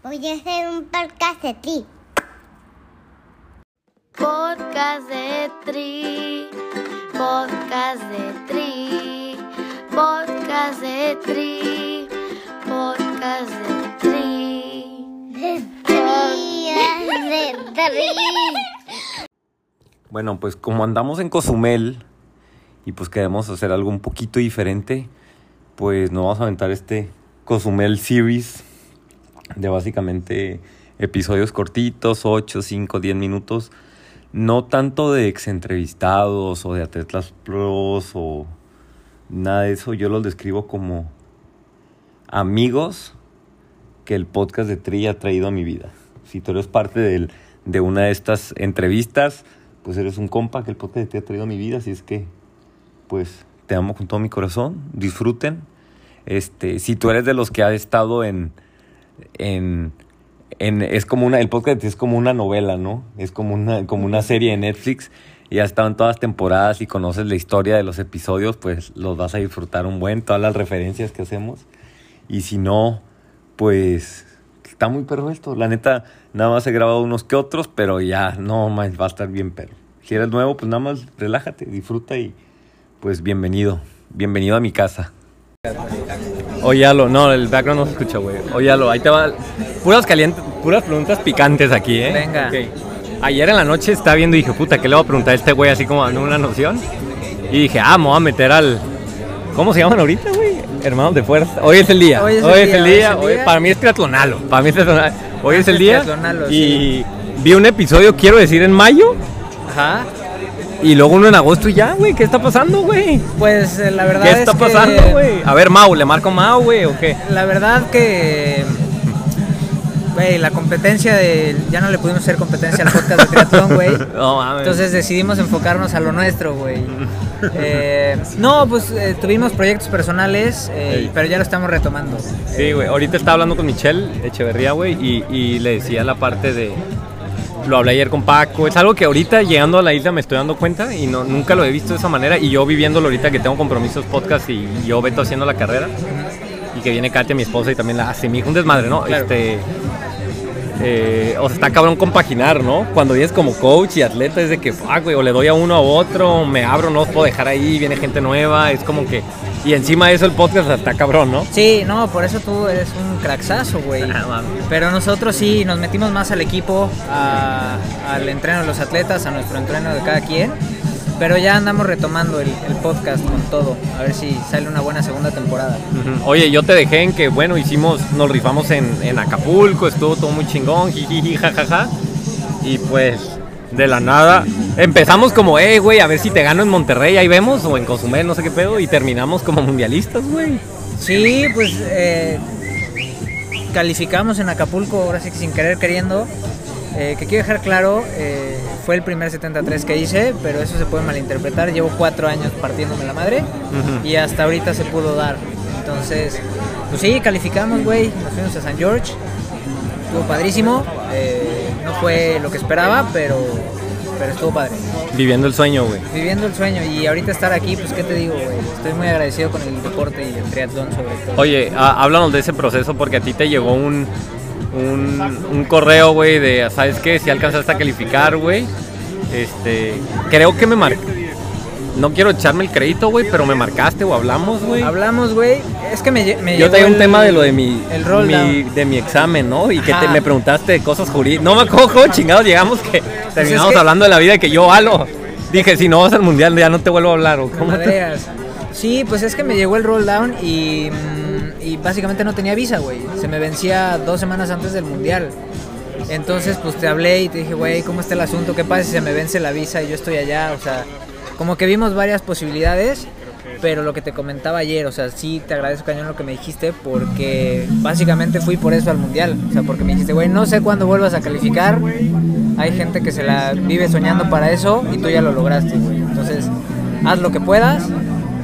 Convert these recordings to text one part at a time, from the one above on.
Voy a hacer un podcast de ti. Podcast de Tri, podcast de Tri, podcast de Tri, podcast de Tri. De tri, de tri. Bueno, pues como andamos en Cozumel y pues queremos hacer algo un poquito diferente, pues nos vamos a aventar este Cozumel Series de básicamente episodios cortitos, 8, 5, 10 minutos. No tanto de ex entrevistados o de atletas pros o nada de eso. Yo los describo como amigos que el podcast de Tri ha traído a mi vida. Si tú eres parte del- de una de estas entrevistas, pues eres un compa que el podcast de Tri ha traído a mi vida. Así es que, pues, te amo con todo mi corazón. Disfruten. Este, si tú eres de los que ha estado en, en, en- es como una, el podcast es como una novela, ¿no? Es como una, como una serie de Netflix y ha estado en todas temporadas y conoces la historia de los episodios, pues los vas a disfrutar un buen, todas las referencias que hacemos. Y si no, pues está muy perro esto. La neta, nada más he grabado unos que otros, pero ya no más va a estar bien perro. Si eres nuevo, pues nada más relájate, disfruta y pues bienvenido. Bienvenido a mi casa. Óyalo, no, el background no se escucha, güey. Óyalo, ahí te va. Puras calientes, puras preguntas picantes aquí, ¿eh? Venga. Ayer en la noche estaba viendo y dije, puta, ¿qué le voy a preguntar a este güey así como dando una noción? Y dije, ah, me voy a meter al. ¿Cómo se llaman ahorita, güey? Hermanos de fuerza. Hoy es el día. Hoy es el Hoy día, hoy es día. el Hoy- día. para mí es triatlonalo. Para mí es triatlonalo. Hoy es el día. Y vi un episodio, quiero decir, en mayo. Ajá. Y luego uno en agosto y ya, güey. ¿Qué está pasando, güey? Pues eh, la verdad ¿Qué es está que- pasando, güey? A ver, Mau, ¿le marco Mau, güey, o qué? La verdad que. Güey, la competencia de. Ya no le pudimos hacer competencia al podcast de triatlón, güey. No mames. Entonces decidimos enfocarnos a lo nuestro, güey. Eh, no, pues eh, tuvimos proyectos personales, eh, pero ya lo estamos retomando. Sí, güey. Ahorita estaba hablando con Michelle Echeverría, güey, y, y le decía la parte de. Lo hablé ayer con Paco. Es algo que ahorita llegando a la isla me estoy dando cuenta y no, nunca lo he visto de esa manera. Y yo viviéndolo ahorita que tengo compromisos, podcast y yo Beto haciendo la carrera. Y que viene Katia, mi esposa, y también la hace mi hija un desmadre, ¿no? Claro. Este. eh, o sea, está cabrón compaginar, ¿no? Cuando vienes como coach y atleta es de que, fuck, güey, o le doy a uno a otro, me abro, no los puedo dejar ahí, viene gente nueva, es como que... Y encima de eso el podcast está cabrón, ¿no? Sí, no, por eso tú eres un cracksazo, güey. Ah. Pero nosotros sí nos metimos más al equipo, a- al entreno de los atletas, a nuestro entreno de cada quien. Pero ya andamos retomando el, el podcast con todo. A ver si sale una buena segunda temporada. Oye, yo te dejé en que, bueno, hicimos, nos rifamos en, en Acapulco, estuvo todo muy chingón, jijiji, jajaja. Y pues, de la nada, empezamos como, eh, güey, a ver si te gano en Monterrey, ahí vemos, o en Cozumel, no sé qué pedo, y terminamos como mundialistas, güey. Sí, pues eh, calificamos en Acapulco, ahora sí que sin querer queriendo. Eh, que quiero dejar claro, eh, fue el primer 73 que hice, pero eso se puede malinterpretar. Llevo cuatro años partiéndome la madre y hasta ahorita se pudo dar. Entonces, pues sí, calificamos, güey. Nos fuimos a San George. Estuvo padrísimo. eh, no fue lo que esperaba, pero, pero estuvo padre. Viviendo el sueño, güey. Viviendo el sueño y ahorita estar aquí, pues qué te digo, güey. Estoy muy agradecido con el deporte y el triatlón sobre todo. Oye, há- háblanos de ese proceso porque a ti te llegó un, un, un correo, güey, de, ¿sabes qué? Si alcanzaste a calificar, güey. Este, creo que me marcó. No quiero echarme el crédito, güey, pero me marcaste o hablamos, güey. Hablamos, güey. Es que me, me Yo traía un el- tema de lo de mi, el roll mi- down. de mi examen, ¿no? Y que te- me preguntaste de cosas jurídicas. No me cómo chingados llegamos que terminamos que- hablando de la vida y que yo halo. Dije, si no vas al mundial ya no te vuelvo a hablar. ¿o cómo te-. Sí, pues es que me llegó el roll down y, mm, y básicamente no tenía visa, güey. Se me vencía dos semanas antes del mundial. Entonces, pues te hablé y te dije, güey, ¿cómo está el asunto? ¿Qué pasa si se me vence la visa y yo estoy allá? O sea, como que vimos varias posibilidades, pero lo que te comentaba ayer, o sea, sí te agradezco cañón lo que me dijiste porque básicamente fui por eso al mundial. O sea, porque me dijiste, güey, no sé cuándo vuelvas a calificar. Hay gente que se la vive soñando para eso y tú ya lo lograste, güey. Entonces, haz lo que puedas.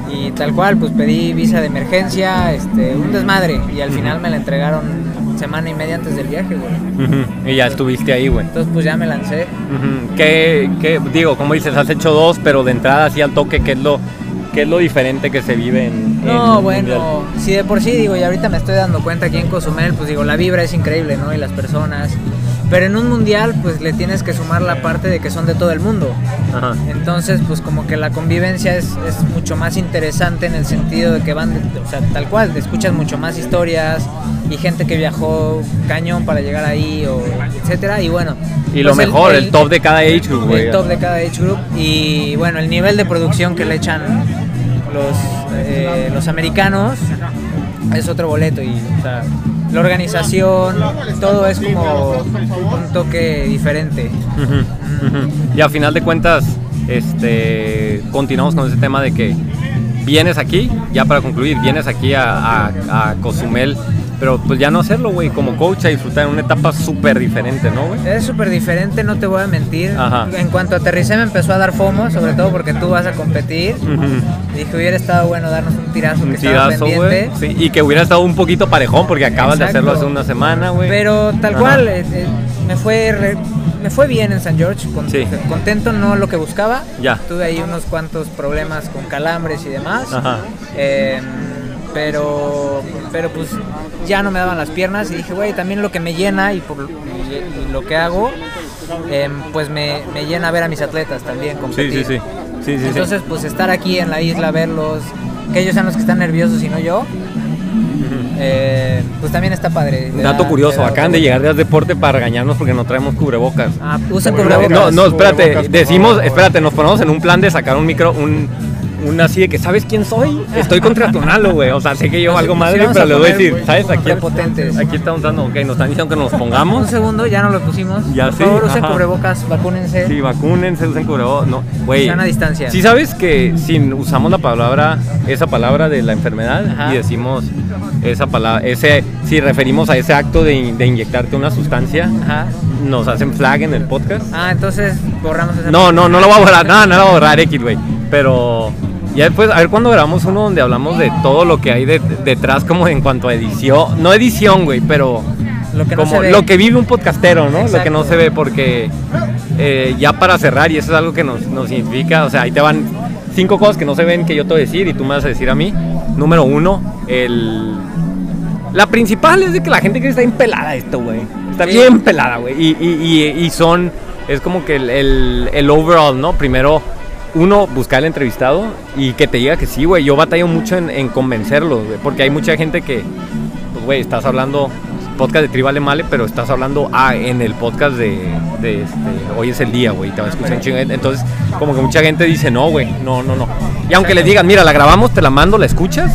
Y tal cual, pues pedí visa de emergencia, este, un desmadre. Y al final me la entregaron semana y media antes del viaje, güey. Y ya estuviste ahí, güey. Entonces, pues ya me lancé. Ujú. ¿Qué, qué- digo, como dices, has hecho dos, pero de entrada así al toque, ¿qué es lo, ¿Qué es lo diferente que se vive en, No, bueno, si de por sí digo, y ahorita me estoy dando cuenta aquí en Cozumel, pues digo, la vibra es increíble, ¿no? Y las personas. Pero en un mundial, pues le tienes que sumar la parte de que son de todo el mundo. Ajá. Entonces, pues como que la convivencia es, es mucho más interesante en el sentido de que van, de- o sea, tal cual, te escuchas mucho más historias y gente que viajó cañón para llegar ahí, o etcétera. Y bueno. Y lo pues, mejor, el, top de cada age group, güey. el top de cada age group y bueno el nivel de producción que le echan los eh, los americanos es otro boleto y o sea, la organización todo es como un toque diferente. Y a final de cuentas, este, continuamos con ese tema de que vienes aquí, ya para concluir, vienes aquí a- a Cozumel, pero pues ya no hacerlo, güey, como coach, a disfrutar en una etapa súper diferente, ¿no, güey? es súper diferente no te voy a mentir Ajá. en cuanto aterricé me empezó a dar fomo sobre todo porque tú vas a competir Ujú. dije hubiera estado bueno darnos un tirazo que Un estaba tirazo, güey. pendiente Sí, y que hubiera estado un poquito parejón, porque acabas de hacerlo hace una semana, güey. Pero tal Ajá. cual, eh, eh, me fue re- me fue bien en San George, con- Sí. contento, no lo que buscaba. Ya. Tuve ahí unos cuantos problemas con calambres y demás. Ajá. Eh, pero, pero pues ya no me daban las piernas y dije, güey, también lo que me llena y, por, y- y lo que hago, eh, pues me, me llena ver a mis atletas también Sí, competir. sí, sí. Sí, sí, sí. Entonces, pues estar aquí en la isla, verlos, que ellos sean los que están nerviosos y no yo, eh, pues también está padre. Un Le dato da- curioso, da acaban de llegar de deporte para regañarnos porque no traemos cubrebocas. Ah, No, cubrebocas. no, no, espérate, decimos, espérate, nos ponemos en un plan de sacar un micro, un, un así de que, ¿sabes quién soy? Estoy contra Tonalo, güey. O sea, sé que yo Nos- algo madre, pero a le voy a decir, ¿sabes? Aquí, prepotentes. aquí estamos dando, ok, nos están diciendo que nos Un pongamos. segundo, ya no lo pusimos. Ya Por sí, favor, usen ajá. cubrebocas, vacúnense. Sí, vacúnense, usen cubrebocas. No, güey. Sana distancia. Sí, sabes que si usamos la palabra, esa palabra de la enfermedad Ajá. y decimos esa palabra, ese, si referimos a ese acto de, in- de inyectarte una sustancia, Ajá. nos hacen flag en el podcast. Ah, entonces borramos esa No, no, no lo voy a borrar, nada, no lo voy a borrar X, güey. Pero ya después, a ver cuando grabamos uno donde hablamos de todo lo que hay de- detrás como en cuanto a edición, no edición, güey, pero Lo que no como se ve. lo que vive un podcastero, ¿no? Lo que no se ve porque eh, ya para cerrar, y eso es algo que nos, nos identifica, o sea, ahí te van cinco cosas que no se ven que yo te voy a decir y tú me vas a decir a mí. Número uno, el... La principal es de que la gente que está bien pelada esto, güey. Está bien pelada, güey. Y, y- y- y son, es como que el, el, el overall, ¿no? Primero, uno, buscar el entrevistado y que te diga que sí, güey. Yo batallo mucho en, en convencerlos, güey. Porque hay mucha gente que, pues, güey, estás hablando, podcast de Tri Vale Male, pero estás hablando ah, en el podcast de, de este, hoy es el día, güey. Te va a escuchar un. Entonces, como que mucha gente dice, no, güey, no, no, no. Y aunque les digan, mira, la grabamos, te la mando, la escuchas.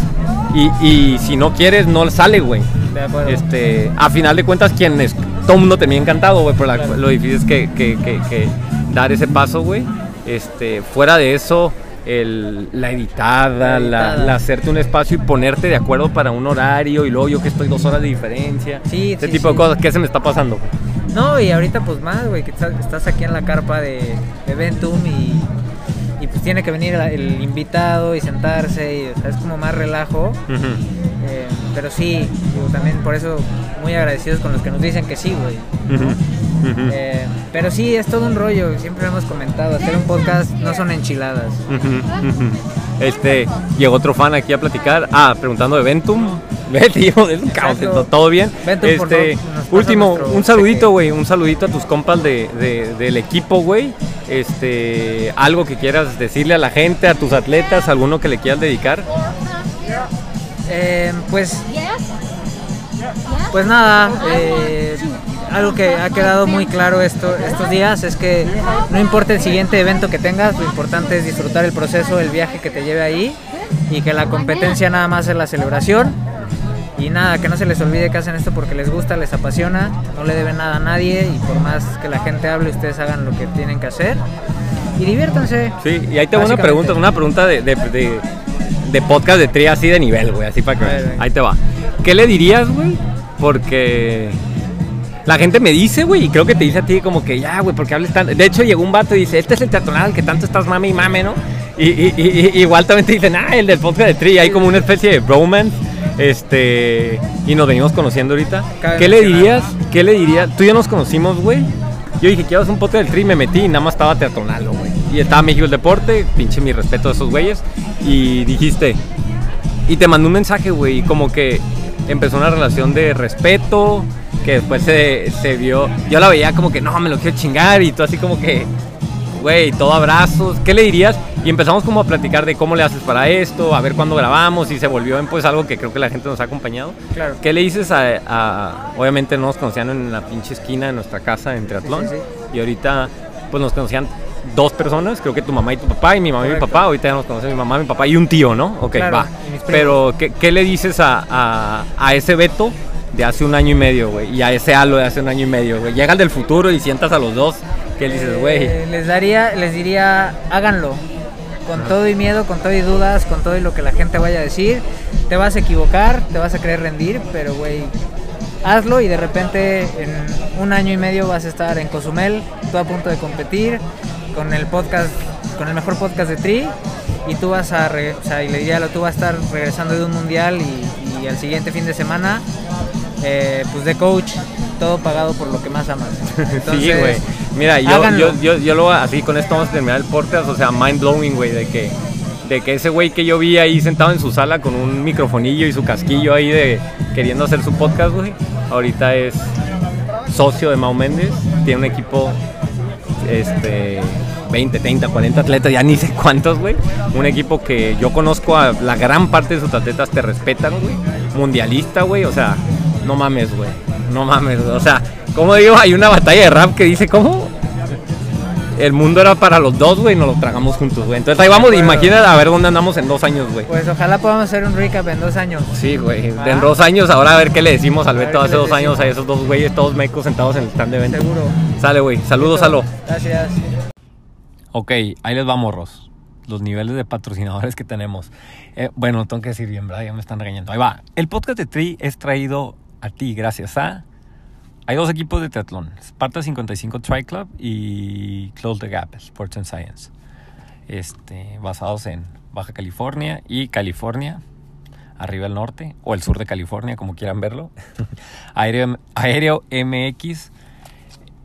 Y, y si no quieres, no sale, güey. Este, a final de cuentas, quien es, todo el mundo termina encantado, güey, pero la- lo difícil es que, que- que- que dar ese paso, güey. Este, fuera de eso, el- la editada, La la, editada. la hacerte un espacio y ponerte de acuerdo para un horario y luego yo que estoy dos horas de diferencia. Sí, Ese sí, tipo de cosas, ¿qué se me está pasando? No, y ahorita pues más, güey, que estás, aquí en la carpa de, de Ventum y, y pues tiene que venir el, el invitado y sentarse y o sea, es como más relajo. Eh, pero sí, digo, también por eso muy agradecidos con los que nos dicen que sí, güey. Eh, pero sí, es todo un rollo, siempre hemos comentado, hacer un podcast no son enchiladas. Este, llegó otro fan aquí a platicar. Ah, preguntando de Ventum. Todo bien. Ventum, este, último, un saludito, güey. Un saludito a tus compas de, de- del equipo, güey. Este, algo que quieras decirle a la gente, a tus atletas, alguno que le quieras dedicar. Eh, pues, pues nada, eh, algo que ha quedado muy claro esto, estos días es que no importa el siguiente evento que tengas, lo importante es disfrutar el proceso, el viaje que te lleve ahí y que la competencia nada más es la celebración. Y nada, que no se les olvide que hacen esto porque les gusta, les apasiona, no le deben nada a nadie y por más que la gente hable, ustedes hagan lo que tienen que hacer. Y diviértanse. Sí, y ahí te va una pregunta, una pregunta de, de, de- de podcast de tri así de nivel, güey, así para que veas. Ahí te va. ¿Qué le dirías, güey? Porque la gente me dice, güey, y creo que te dice a ti como que ya, güey, porque hables tan. De hecho, llegó un vato y dice, este es el teatonal que tanto estás mame y mame, ¿no? Y, y- y- y- igual también te dicen, ah, el del podcast de tri, hay como una especie de bromance. Este, y nos venimos conociendo ahorita. Cabe ¿Qué le dirías? ¿Qué le dirías? Tú y yo nos conocimos, güey. Yo dije, quiero hacer un podcast del tri, me metí y nada más estaba teatronalo, güey. Y estaba México el Deporte, pinche mi respeto a esos güeyes. y dijiste, y te mandó un mensaje, güey, y como que empezó una relación de respeto, que después se, se vio, yo la veía como que, no, me lo quiero chingar, y tú así como que, güey, todo abrazos, ¿qué le dirías? Y empezamos como a platicar de cómo le haces para esto, a ver cuándo grabamos, y se volvió en pues algo que creo que la gente nos ha acompañado. Claro. ¿Qué le dices a, a- obviamente no nos conocían en la pinche esquina de nuestra casa en Triatlón, Sí, sí, y ahorita pues nos conocían dos personas, creo que tu mamá y tu papá, y mi mamá y mi papá, ahorita ya nos conocen mi mamá, mi papá y un tío, ¿no? Ok, Claro, va. Pero, ¿qué, qué le dices a, a, a ese Beto de hace un año y medio, güey? Y a ese Alo de hace un año y medio, güey. Llega el del futuro y sientas a los dos, ¿qué le dices, güey? Eh, les daría, les diría, háganlo. Con todo y miedo, con todo y dudas, con todo y lo que la gente vaya a decir. Te vas a equivocar, te vas a querer rendir, pero güey, hazlo y de repente en un año y medio vas a estar en Cozumel, tú a punto de competir con el podcast, con el mejor podcast de Tri. Y tú vas a, re- o sea, y le diría, tú vas a estar regresando de un mundial y, y al siguiente fin de semana, eh, pues de coach, todo pagado por lo que más amas. sí, güey. Mira, yo, yo, yo lo así con esto vamos a terminar el podcast, o sea, mind blowing, güey, de que, de que ese güey que yo vi ahí sentado en su sala con un microfonillo y su casquillo ahí de queriendo hacer su podcast, güey, ahorita es socio de Mau Méndez, tiene un equipo, este, 20, 30, 40 atletas, ya ni sé cuántos, güey. Un equipo que yo conozco a la gran parte de sus atletas, te respetan, güey. Mundialista, güey, o sea, no mames, güey. No mames, güey. O sea, como digo, hay una batalla de rap que dice, ¿cómo? El mundo era para los dos, güey, y nos lo tragamos juntos, güey. Entonces ahí vamos, imagínate a ver dónde andamos en dos años, güey. Pues ojalá podamos hacer un recap en dos años. Sí, güey. Ah. En dos años, ahora a ver qué le decimos al Beto hace dos años a esos dos güeyes, todos mecos sentados en el stand de evento. Seguro. Sale, güey. Saludos, Salo. Gracias. Ok, ahí les va, morros. Los niveles de patrocinadores que tenemos. Eh, bueno, tengo que decir bien, ¿verdad? Ya me están regañando. Ahí va. El podcast de Tri es traído a ti gracias a... Hay dos equipos de triatlón. Sparta 55 Tri Club y Close the Gap, Sports and Science. Este, basados en Baja California y California, arriba al norte, o el sur de California, como quieran verlo. Aéreo, Aéreo MX,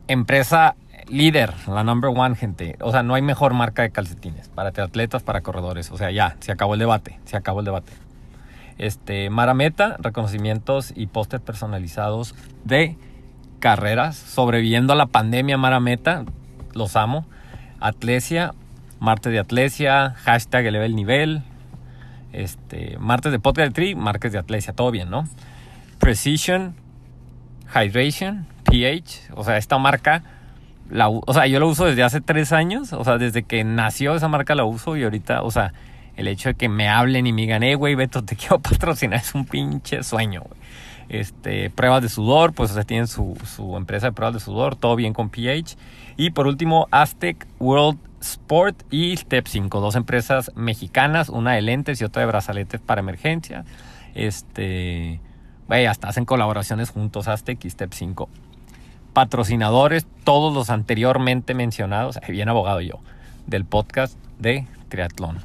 empresa líder, la number one, gente. O sea, no hay mejor marca de calcetines para triatletas, para corredores. O sea, ya, se acabó el debate, se acabó el debate. Este, Marameta, reconocimientos y pósters personalizados de carreras, sobreviviendo a la pandemia Marameta, los amo. Atlesia, martes de Atlesia, hashtag eleva el nivel. Este, martes de podcast tri, martes de Atlesia, todo bien, ¿no? Precision, Hydration, pH, o sea, esta marca, la, o sea, yo la uso desde hace tres años, o sea, desde que nació esa marca la uso y ahorita, o sea, el hecho de que me hablen y me digan, eh, güey, Beto, te quiero patrocinar, es un pinche sueño, güey. Este, pruebas de sudor, pues, sea, tienen su, su empresa de pruebas de sudor, todo bien con pH. Y por último, Aztec World Sport y Step 5, dos empresas mexicanas, una de lentes y otra de brazaletes para emergencia. Este, güey, hasta hacen colaboraciones juntos, Aztec y Step 5. Patrocinadores, todos los anteriormente mencionados, bien abogado yo, del podcast de triatlón.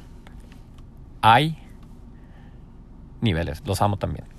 Hay niveles, los amo también.